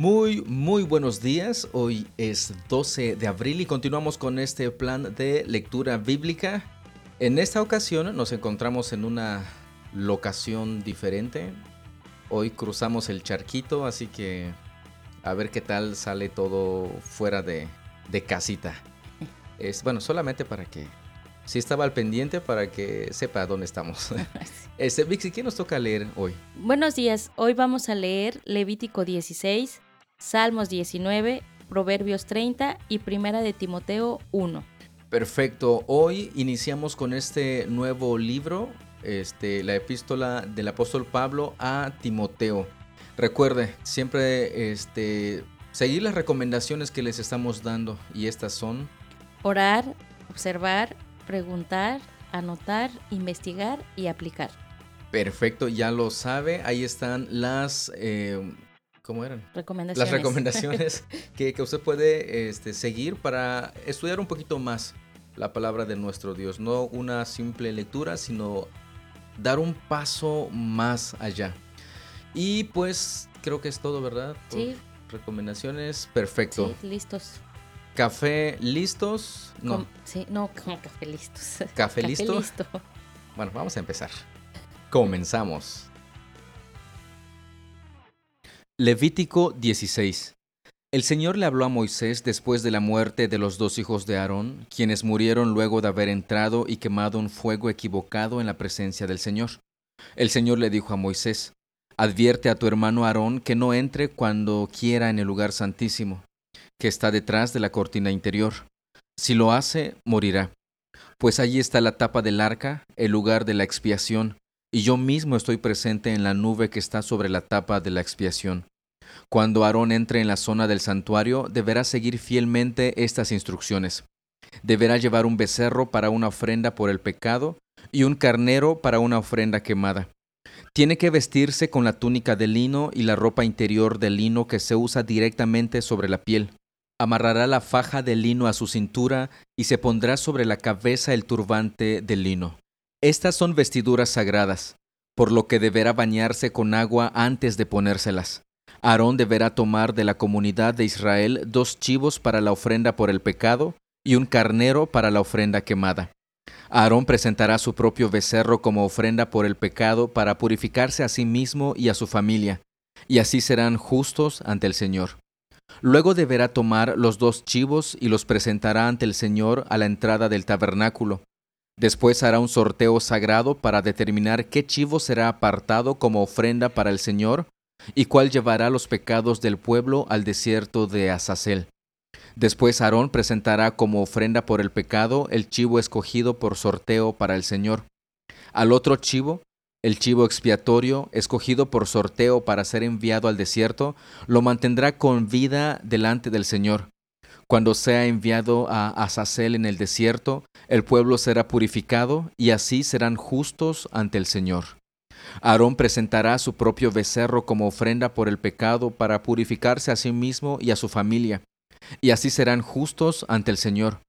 Muy, muy buenos días. Hoy es 12 de abril y continuamos con este plan de lectura bíblica. En esta ocasión nos encontramos en una locación diferente. Hoy cruzamos el charquito, así que a ver qué tal sale todo fuera de, de casita. Es bueno, solamente para que si estaba al pendiente para que sepa dónde estamos. Este, Vixi, ¿qué nos toca leer hoy? Buenos días, hoy vamos a leer Levítico 16, Salmos 19, Proverbios 30 y Primera de Timoteo 1. Perfecto, hoy iniciamos con este nuevo libro, este, la epístola del apóstol Pablo a Timoteo. Recuerde, siempre este, seguir las recomendaciones que les estamos dando y estas son... Orar, observar, preguntar, anotar, investigar y aplicar. Perfecto, ya lo sabe, ahí están las... Eh, ¿Cómo eran? Recomendaciones. Las recomendaciones que, usted puede este, seguir para estudiar un poquito más la palabra de nuestro Dios. No una simple lectura, sino dar un paso más allá. Y pues creo que es todo, ¿verdad? Sí. Recomendaciones, perfecto. Sí, listos. Café listos. No. sí, no, como café listos. Café, café listo. listo. Bueno, vamos a empezar. Comenzamos. Levítico 16. El Señor le habló a Moisés después de la muerte de los dos hijos de Aarón, quienes murieron luego de haber entrado y quemado un fuego equivocado en la presencia del Señor. El Señor le dijo a Moisés, Advierte a tu hermano Aarón que no entre cuando quiera en el lugar santísimo, que está detrás de la cortina interior. Si lo hace, morirá. Pues allí está la tapa del arca, el lugar de la expiación, y yo mismo estoy presente en la nube que está sobre la tapa de la expiación. Cuando Aarón entre en la zona del santuario, deberá seguir fielmente estas instrucciones. Deberá llevar un becerro para una ofrenda por el pecado y un carnero para una ofrenda quemada. Tiene que vestirse con la túnica de lino y la ropa interior de lino que se usa directamente sobre la piel. Amarrará la faja de lino a su cintura y se pondrá sobre la cabeza el turbante de lino. Estas son vestiduras sagradas, por lo que deberá bañarse con agua antes de ponérselas. Aarón deberá tomar de la comunidad de Israel dos chivos para la ofrenda por el pecado y un carnero para la ofrenda quemada. Aarón presentará su propio becerro como ofrenda por el pecado para purificarse a sí mismo y a su familia, y así serán justos ante el Señor. Luego deberá tomar los dos chivos y los presentará ante el Señor a la entrada del tabernáculo. Después hará un sorteo sagrado para determinar qué chivo será apartado como ofrenda para el Señor y cuál llevará los pecados del pueblo al desierto de Azazel. Después Aarón presentará como ofrenda por el pecado el chivo escogido por sorteo para el Señor. Al otro chivo, el chivo expiatorio, escogido por sorteo para ser enviado al desierto, lo mantendrá con vida delante del Señor. Cuando sea enviado a Azazel en el desierto, el pueblo será purificado y así serán justos ante el Señor. Aarón presentará su propio becerro como ofrenda por el pecado para purificarse a sí mismo y a su familia, y así serán justos ante el Señor.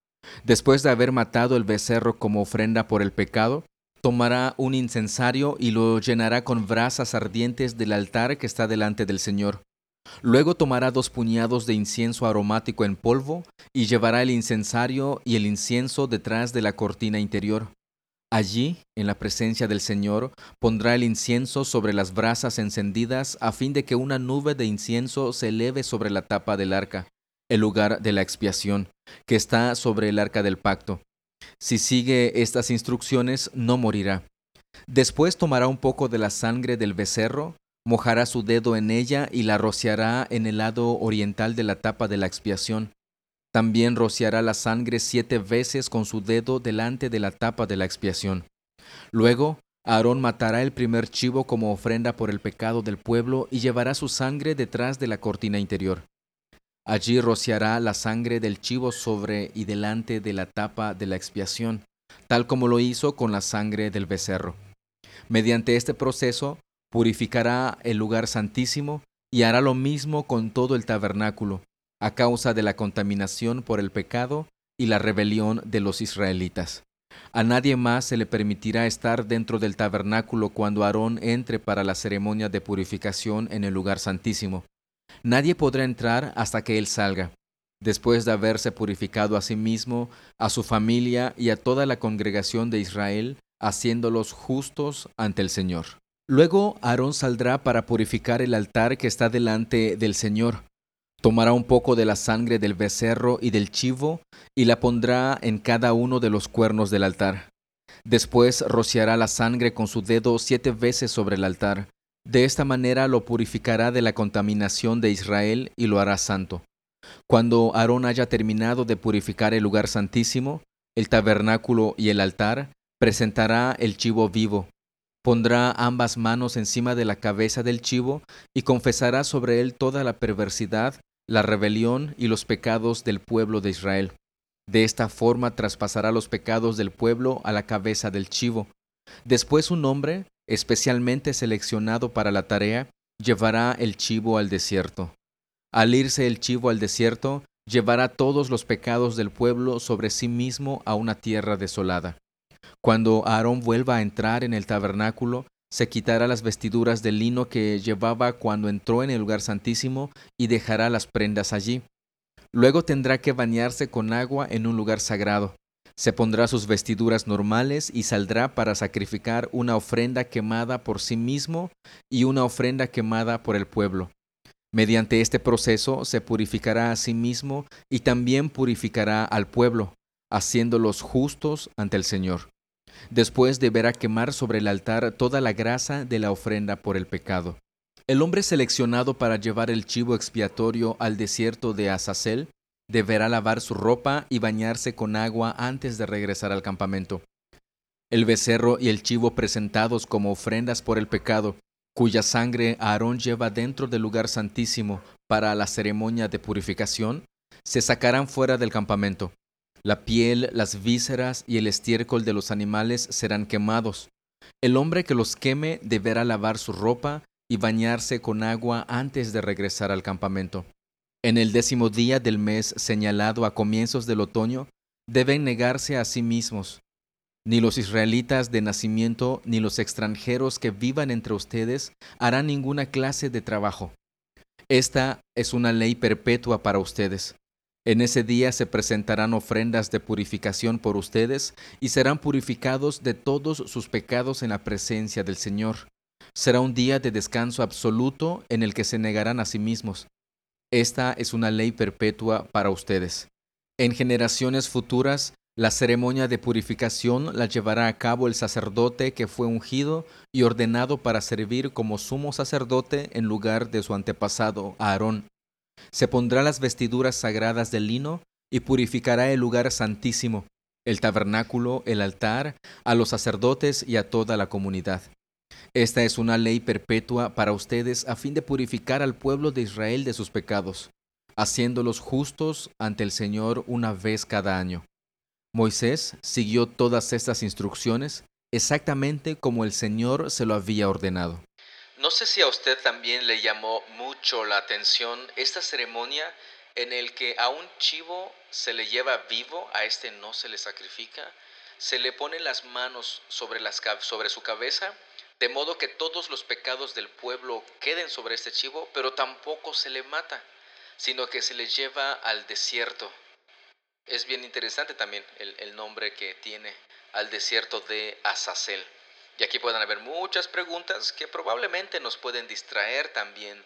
Después de haber matado el becerro como ofrenda por el pecado, tomará un incensario y lo llenará con brasas ardientes del altar que está delante del Señor. Luego tomará dos puñados de incienso aromático en polvo y llevará el incensario y el incienso detrás de la cortina interior. Allí, en la presencia del Señor, pondrá el incienso sobre las brasas encendidas a fin de que una nube de incienso se eleve sobre la tapa del arca, el lugar de la expiación, que está sobre el arca del pacto. Si sigue estas instrucciones, no morirá. Después tomará un poco de la sangre del becerro, mojará su dedo en ella y la rociará en el lado oriental de la tapa de la expiación también rociará la sangre siete veces con su dedo delante de la tapa de la expiación. Luego, Aarón matará el primer chivo como ofrenda por el pecado del pueblo y llevará su sangre detrás de la cortina interior. Allí rociará la sangre del chivo sobre y delante de la tapa de la expiación, tal como lo hizo con la sangre del becerro. Mediante este proceso, purificará el lugar santísimo y hará lo mismo con todo el tabernáculo, a causa de la contaminación por el pecado y la rebelión de los israelitas. A nadie más se le permitirá estar dentro del tabernáculo cuando Aarón entre para la ceremonia de purificación en el lugar santísimo. Nadie podrá entrar hasta que él salga, después de haberse purificado a sí mismo, a su familia y a toda la congregación de Israel, haciéndolos justos ante el Señor. Luego Aarón saldrá para purificar el altar que está delante del Señor. Tomará un poco de la sangre del becerro y del chivo y la pondrá en cada uno de los cuernos del altar. Después rociará la sangre con su dedo siete veces sobre el altar. De esta manera lo purificará de la contaminación de Israel y lo hará santo. Cuando Aarón haya terminado de purificar el lugar santísimo, el tabernáculo y el altar, presentará el chivo vivo. Pondrá ambas manos encima de la cabeza del chivo y confesará sobre él toda la perversidad, la rebelión y los pecados del pueblo de Israel. De esta forma traspasará los pecados del pueblo a la cabeza del chivo. Después un hombre, especialmente seleccionado para la tarea, llevará el chivo al desierto. Al irse el chivo al desierto, llevará todos los pecados del pueblo sobre sí mismo a una tierra desolada. Cuando Aarón vuelva a entrar en el tabernáculo, se quitará las vestiduras de lino que llevaba cuando entró en el lugar santísimo y dejará las prendas allí. Luego tendrá que bañarse con agua en un lugar sagrado. Se pondrá sus vestiduras normales y saldrá para sacrificar una ofrenda quemada por sí mismo y una ofrenda quemada por el pueblo. Mediante este proceso se purificará a sí mismo y también purificará al pueblo, haciéndolos justos ante el Señor. Después deberá quemar sobre el altar toda la grasa de la ofrenda por el pecado. El hombre seleccionado para llevar el chivo expiatorio al desierto de Azazel deberá lavar su ropa y bañarse con agua antes de regresar al campamento. El becerro y el chivo presentados como ofrendas por el pecado cuya sangre Aarón lleva dentro del lugar santísimo para la ceremonia de purificación, se sacarán fuera del campamento. La piel, las vísceras y el estiércol de los animales serán quemados. El hombre que los queme deberá lavar su ropa y bañarse con agua antes de regresar al campamento. En el décimo día del mes señalado a comienzos del otoño, deben negarse a sí mismos, ni los israelitas de nacimiento, ni los extranjeros que vivan entre ustedes harán ninguna clase de trabajo. Esta es una ley perpetua para ustedes. En ese día se presentarán ofrendas de purificación por ustedes y serán purificados de todos sus pecados en la presencia del Señor. Será un día de descanso absoluto en el que se negarán a sí mismos. Esta es una ley perpetua para ustedes. En generaciones futuras la ceremonia de purificación la llevará a cabo el sacerdote que fue ungido y ordenado para servir como sumo sacerdote en lugar de su antepasado Aarón. Se pondrá las vestiduras sagradas de lino y purificará el lugar santísimo, el tabernáculo, el altar, a los sacerdotes y a toda la comunidad. Esta es una ley perpetua para ustedes a fin de purificar al pueblo de Israel de sus pecados, haciéndolos justos ante el Señor una vez cada año. Moisés siguió todas estas instrucciones exactamente como el Señor se lo había ordenado. No sé si a usted también le llamó mucho la atención esta ceremonia en el que a un chivo se le lleva vivo, a este no se le sacrifica, se le ponen las manos sobre, las, sobre su cabeza, de modo que todos los pecados del pueblo queden sobre este chivo, pero tampoco se le mata, sino que se le lleva al desierto es bien interesante también el, nombre que tiene al desierto de Azazel. Y aquí pueden haber muchas preguntas que probablemente nos pueden distraer también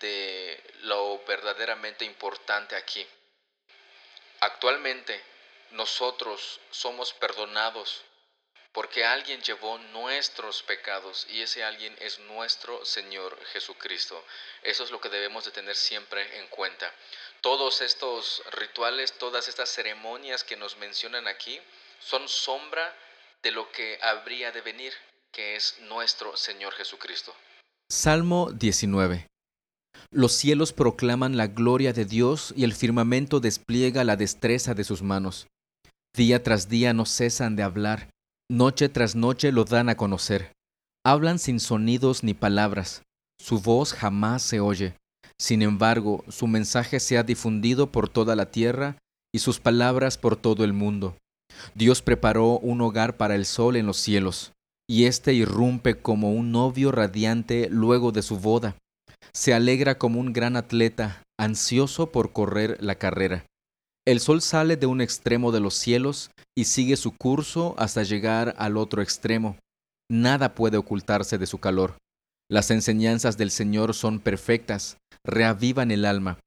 de lo verdaderamente importante aquí. Actualmente nosotros somos perdonados porque alguien llevó nuestros pecados y ese alguien es nuestro Señor Jesucristo. Eso es lo que debemos de tener siempre en cuenta. Todos estos rituales, todas estas ceremonias que nos mencionan aquí son sombra de lo que habría de venir, que es nuestro Señor Jesucristo. Salmo 19. Los cielos proclaman la gloria de Dios y el firmamento despliega la destreza de sus manos. Día tras día no cesan de hablar Noche tras noche lo dan a conocer. Hablan sin sonidos ni palabras. Su voz jamás se oye. Sin embargo, su mensaje se ha difundido por toda la tierra y sus palabras por todo el mundo. Dios preparó un hogar para el sol en los cielos, y éste irrumpe como un novio radiante luego de su boda. Se alegra como un gran atleta, ansioso por correr la carrera. El sol sale de un extremo de los cielos y sigue su curso hasta llegar al otro extremo. Nada puede ocultarse de su calor. Las enseñanzas del Señor son perfectas, reavivan el alma.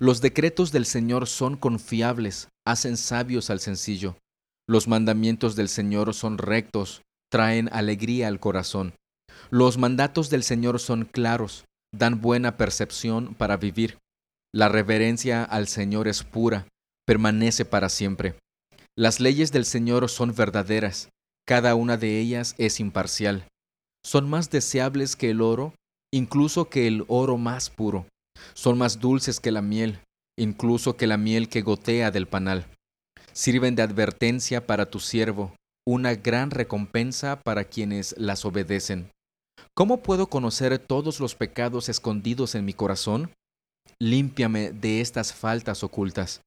Los decretos del Señor son confiables, hacen sabios al sencillo. Los mandamientos del Señor son rectos, traen alegría al corazón. Los mandatos del Señor son claros, dan buena percepción para vivir. La reverencia al Señor es pura, permanece para siempre. Las leyes del Señor son verdaderas, cada una de ellas es imparcial. Son más deseables que el oro, incluso que el oro más puro. Son más dulces que la miel, incluso que la miel que gotea del panal. Sirven de advertencia para tu siervo, una gran recompensa para quienes las obedecen. ¿Cómo puedo conocer todos los pecados escondidos en mi corazón? Límpiame de estas faltas ocultas.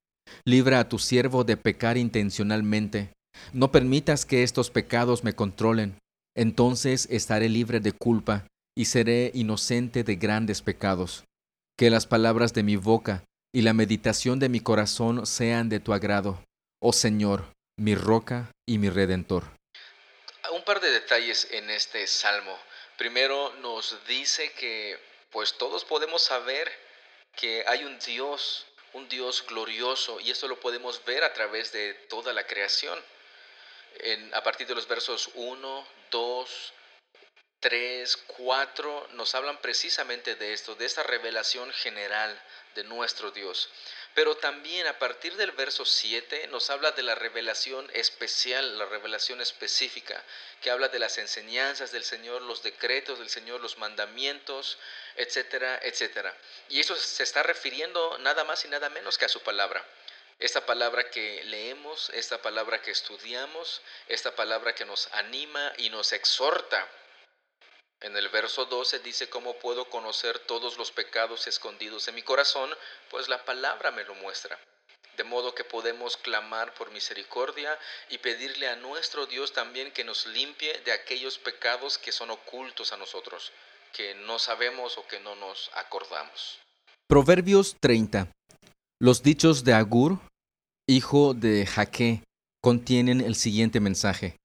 Libra a tu siervo de pecar intencionalmente. No permitas que estos pecados me controlen. Entonces estaré libre de culpa y seré inocente de grandes pecados. Que las palabras de mi boca y la meditación de mi corazón sean de tu agrado, oh Señor, mi roca y mi redentor. Un par de detalles en este salmo. Primero nos dice que pues todos podemos saber que hay un Dios, un Dios glorioso, y esto lo podemos ver a través de toda la creación. En, a partir de los versos 1, 2, 3, 4 nos hablan precisamente de esto, de esta revelación general de nuestro Dios. Pero también a partir del verso 7 nos habla de la revelación especial, la revelación específica, que habla de las enseñanzas del Señor, los decretos del Señor, los mandamientos, etcétera, etcétera. Y eso se está refiriendo nada más y nada menos que a su palabra. Esta palabra que leemos, esta palabra que estudiamos, esta palabra que nos anima y nos exhorta en el verso 12 dice, ¿cómo puedo conocer todos los pecados escondidos en mi corazón? Pues la palabra me lo muestra. De modo que podemos clamar por misericordia y pedirle a nuestro Dios también que nos limpie de aquellos pecados que son ocultos a nosotros, que no sabemos o que no nos acordamos. Proverbios 30. Los dichos de Agur, hijo de Jaque, contienen el siguiente mensaje.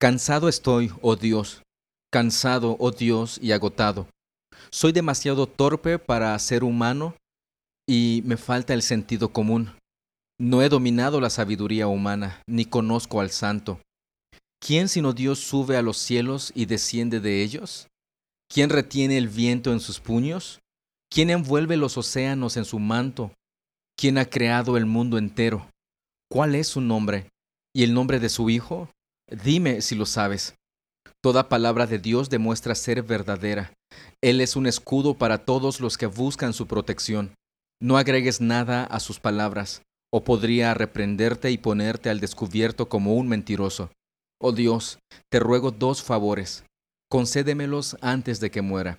Cansado estoy, oh Dios, cansado, oh Dios, y agotado. Soy demasiado torpe para ser humano y me falta el sentido común. No he dominado la sabiduría humana, ni conozco al santo. ¿Quién sino Dios sube a los cielos y desciende de ellos? ¿Quién retiene el viento en sus puños? ¿Quién envuelve los océanos en su manto? ¿Quién ha creado el mundo entero? ¿Cuál es su nombre? ¿Y el nombre de su Hijo? Dime si lo sabes. Toda palabra de Dios demuestra ser verdadera. Él es un escudo para todos los que buscan su protección. No agregues nada a sus palabras, o podría reprenderte y ponerte al descubierto como un mentiroso. Oh Dios, te ruego dos favores. Concédemelos antes de que muera.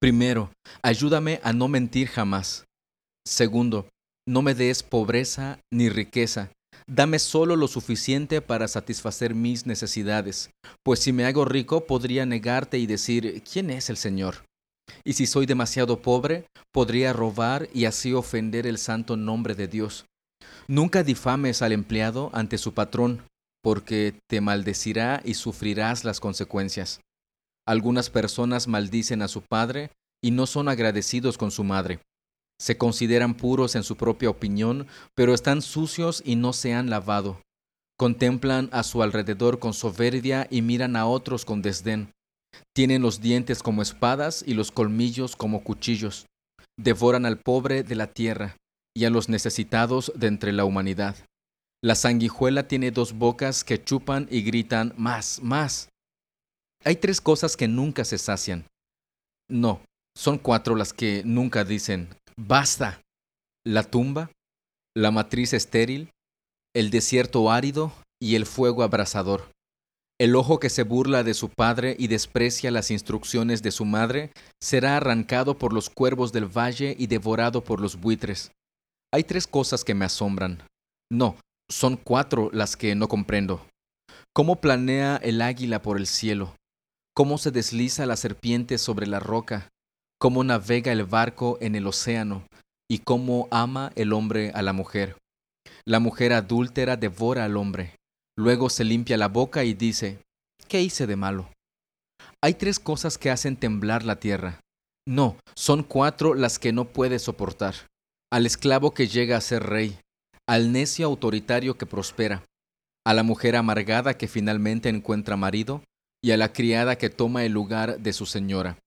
Primero, ayúdame a no mentir jamás. Segundo, no me des pobreza ni riqueza, Dame solo lo suficiente para satisfacer mis necesidades, pues si me hago rico podría negarte y decir, ¿quién es el Señor? Y si soy demasiado pobre, podría robar y así ofender el santo nombre de Dios. Nunca difames al empleado ante su patrón, porque te maldecirá y sufrirás las consecuencias. Algunas personas maldicen a su padre y no son agradecidos con su madre. Se consideran puros en su propia opinión, pero están sucios y no se han lavado. Contemplan a su alrededor con soberbia y miran a otros con desdén. Tienen los dientes como espadas y los colmillos como cuchillos. Devoran al pobre de la tierra y a los necesitados de entre la humanidad. La sanguijuela tiene dos bocas que chupan y gritan más, más. Hay tres cosas que nunca se sacian. No, son cuatro las que nunca dicen Basta. La tumba, la matriz estéril, el desierto árido y el fuego abrasador. El ojo que se burla de su padre y desprecia las instrucciones de su madre será arrancado por los cuervos del valle y devorado por los buitres. Hay tres cosas que me asombran. No, son cuatro las que no comprendo. ¿Cómo planea el águila por el cielo? ¿Cómo se desliza la serpiente sobre la roca? Cómo navega el barco en el océano y cómo ama el hombre a la mujer. La mujer adúltera devora al hombre, luego se limpia la boca y dice, ¿qué hice de malo? Hay tres cosas que hacen temblar la tierra. No, son cuatro las que no puede soportar. Al esclavo que llega a ser rey, al necio autoritario que prospera, a la mujer amargada que finalmente encuentra marido y a la criada que toma el lugar de su señora.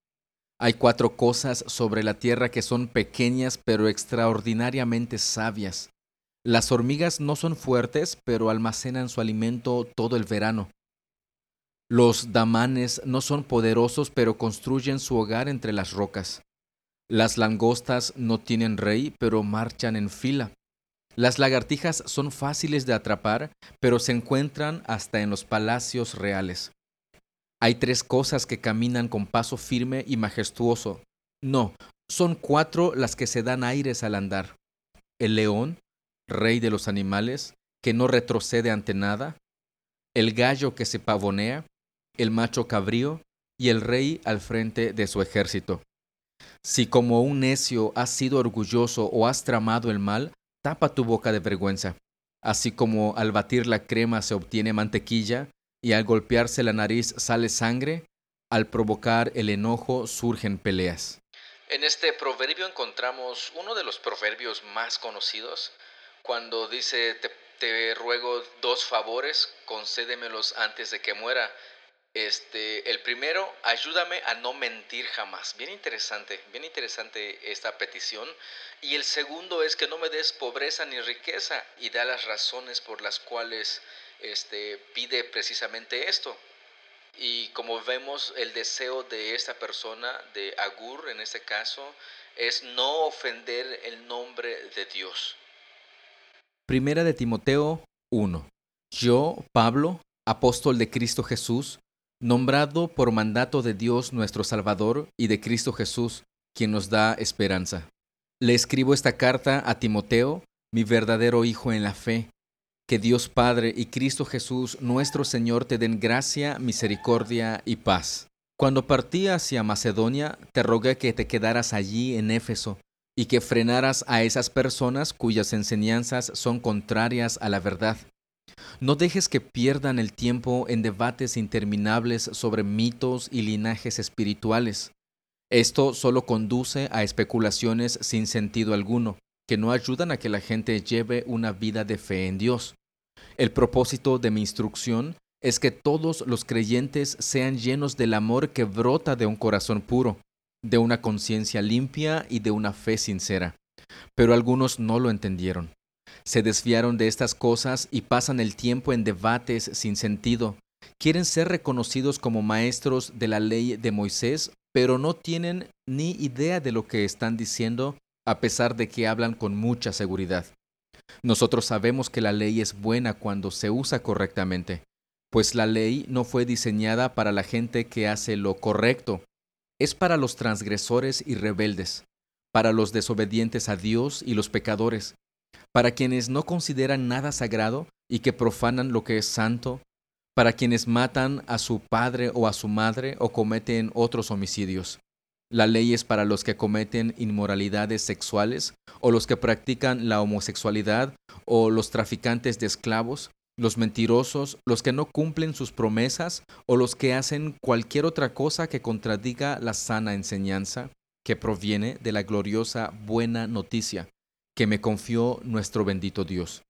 Hay cuatro cosas sobre la tierra que son pequeñas pero extraordinariamente sabias. Las hormigas no son fuertes, pero almacenan su alimento todo el verano. Los damanes no son poderosos, pero construyen su hogar entre las rocas. Las langostas no tienen rey, pero marchan en fila. Las lagartijas son fáciles de atrapar, pero se encuentran hasta en los palacios reales. Hay tres cosas que caminan con paso firme y majestuoso. No, son cuatro las que se dan aires al andar. El león, rey de los animales, que no retrocede ante nada. El gallo que se pavonea. El macho cabrío y el rey al frente de su ejército. Si como un necio has sido orgulloso o has tramado el mal, tapa tu boca de vergüenza. Así como al batir la crema se obtiene mantequilla, y al golpearse la nariz sale sangre, al provocar el enojo surgen peleas. En este proverbio encontramos uno de los proverbios más conocidos, cuando dice, te, ruego dos favores, concédemelos antes de que muera. Este, el primero, ayúdame a no mentir jamás. Bien interesante, bien interesante esta petición. Y el segundo es que no me des pobreza ni riqueza y da las razones por las cuales este, pide precisamente esto. Y como vemos, el deseo de esta persona, de Agur en este caso, es no ofender el nombre de Dios. Primera de Timoteo 1. Yo, Pablo, apóstol de Cristo Jesús, nombrado por mandato de Dios nuestro Salvador y de Cristo Jesús, quien nos da esperanza. Le escribo esta carta a Timoteo, mi verdadero hijo en la fe que Dios Padre y Cristo Jesús nuestro Señor te den gracia, misericordia y paz. Cuando partí hacia Macedonia, te rogué que te quedaras allí en Éfeso y que frenaras a esas personas cuyas enseñanzas son contrarias a la verdad. No dejes que pierdan el tiempo en debates interminables sobre mitos y linajes espirituales. Esto solo conduce a especulaciones sin sentido alguno, que no ayudan a que la gente lleve una vida de fe en Dios. El propósito de mi instrucción es que todos los creyentes sean llenos del amor que brota de un corazón puro, de una conciencia limpia y de una fe sincera. Pero algunos no lo entendieron. Se desviaron de estas cosas y pasan el tiempo en debates sin sentido. Quieren ser reconocidos como maestros de la ley de Moisés, pero no tienen ni idea de lo que están diciendo a pesar de que hablan con mucha seguridad. Nosotros sabemos que la ley es buena cuando se usa correctamente, pues la ley no fue diseñada para la gente que hace lo correcto, es para los transgresores y rebeldes, para los desobedientes a Dios y los pecadores, para quienes no consideran nada sagrado y que profanan lo que es santo, para quienes matan a su padre o a su madre o cometen otros homicidios la ley es para los que cometen inmoralidades sexuales o los que practican la homosexualidad o los traficantes de esclavos, los mentirosos, los que no cumplen sus promesas o los que hacen cualquier otra cosa que contradiga la sana enseñanza que proviene de la gloriosa buena noticia que me confió nuestro bendito Dios.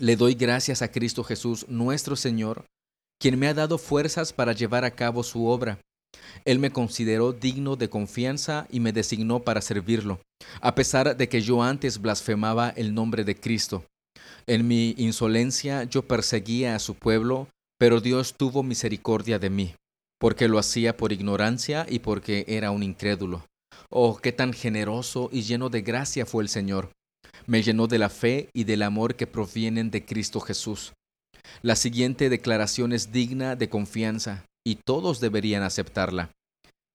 Le doy gracias a Cristo Jesús nuestro Señor, quien me ha dado fuerzas para llevar a cabo su obra él me consideró digno de confianza y me designó para servirlo, a pesar de que yo antes blasfemaba el nombre de Cristo. En mi insolencia yo perseguía a su pueblo, pero Dios tuvo misericordia de mí, porque lo hacía por ignorancia y porque era un incrédulo. Oh, qué tan generoso y lleno de gracia fue el Señor. Me llenó de la fe y del amor que provienen de Cristo Jesús. La siguiente declaración es digna de confianza y todos deberían aceptarla.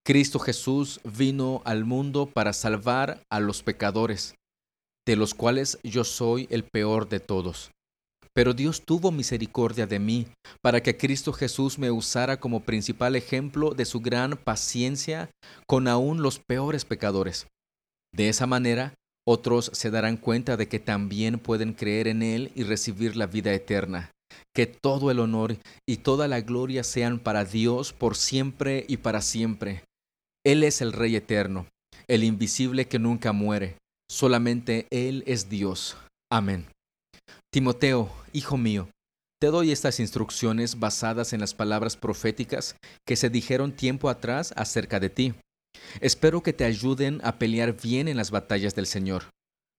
Cristo Jesús vino al mundo para salvar a los pecadores, de los cuales yo soy el peor de todos. Pero Dios tuvo misericordia de mí, para que Cristo Jesús me usara como principal ejemplo de su gran paciencia con aún los peores pecadores. De esa manera, otros se darán cuenta de que también pueden creer en Él y recibir la vida eterna. Que todo el honor y toda la gloria sean para Dios por siempre y para siempre. Él es el Rey eterno, el invisible que nunca muere. Solamente Él es Dios. Amén. Timoteo, hijo mío, te doy estas instrucciones basadas en las palabras proféticas que se dijeron tiempo atrás acerca de ti. Espero que te ayuden a pelear bien en las batallas del Señor.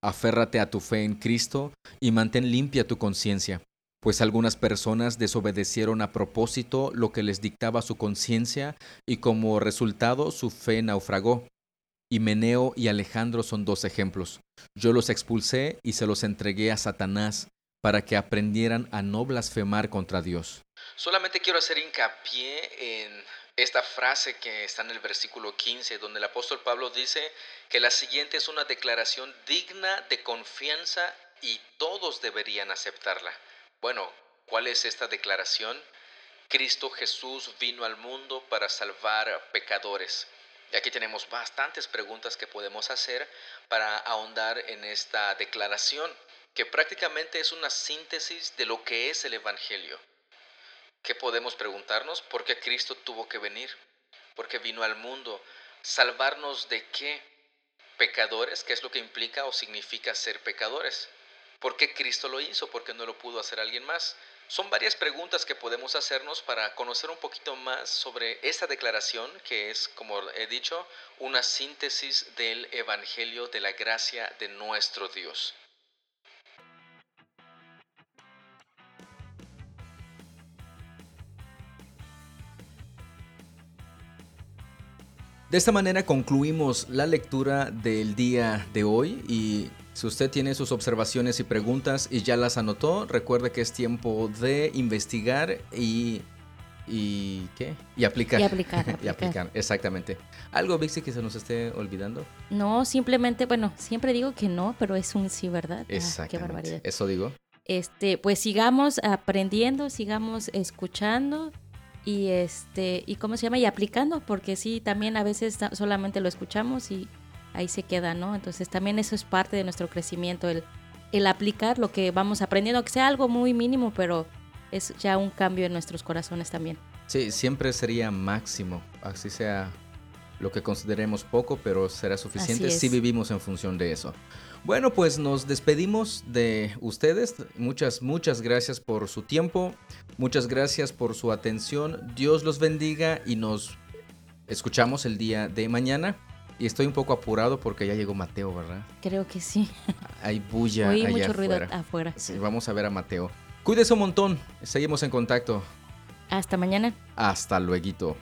Aférrate a tu fe en Cristo y mantén limpia tu conciencia, pues algunas personas desobedecieron a propósito lo que les dictaba su conciencia y como resultado su fe naufragó. Himeneo y Alejandro son dos ejemplos. Yo los expulsé y se los entregué a Satanás para que aprendieran a no blasfemar contra Dios. Solamente quiero hacer hincapié en esta frase que está en el versículo 15, donde el apóstol Pablo dice que la siguiente es una declaración digna de confianza y todos deberían aceptarla. Bueno, ¿cuál es esta declaración? Cristo Jesús vino al mundo para salvar pecadores. Y aquí tenemos bastantes preguntas que podemos hacer para ahondar en esta declaración que prácticamente es una síntesis de lo que es el Evangelio. ¿Qué podemos preguntarnos? ¿Por qué Cristo tuvo que venir? ¿Por qué vino al mundo? ¿Salvarnos de qué? Pecadores, ¿qué es lo que implica o significa ser pecadores? ¿Por qué Cristo lo hizo? ¿Por qué no lo pudo hacer alguien más? Son varias preguntas que podemos hacernos para conocer un poquito más sobre esta declaración que es, como he dicho, una síntesis del Evangelio de la gracia de nuestro Dios. De esta manera concluimos la lectura del día de hoy y si usted tiene sus observaciones y preguntas y ya las anotó, recuerde que es tiempo de investigar y y qué y aplicar. Y aplicar, y aplicar. exactamente. Algo Vixi que se nos esté olvidando no simplemente bueno siempre digo que no pero es un sí verdad exactamente ah, qué barbaridad. eso digo. Este pues sigamos aprendiendo sigamos escuchando y este y cómo se llama y aplicando porque sí también a veces solamente lo escuchamos y ahí se queda no entonces también eso es parte de nuestro crecimiento el el aplicar lo que vamos aprendiendo que sea algo muy mínimo pero es ya un cambio en nuestros corazones también sí siempre sería máximo así sea lo que consideremos poco pero será suficiente si vivimos en función de eso bueno, pues nos despedimos de ustedes. Muchas, muchas gracias por su tiempo. Muchas gracias por su atención. Dios los bendiga y nos escuchamos el día de mañana. Y estoy un poco apurado porque ya llegó Mateo, ¿verdad? Creo que sí. Hay bulla Oí mucho ruido afuera. Sí, vamos a ver a Mateo. Cuídese un montón. Seguimos en contacto. Hasta mañana. Hasta luego.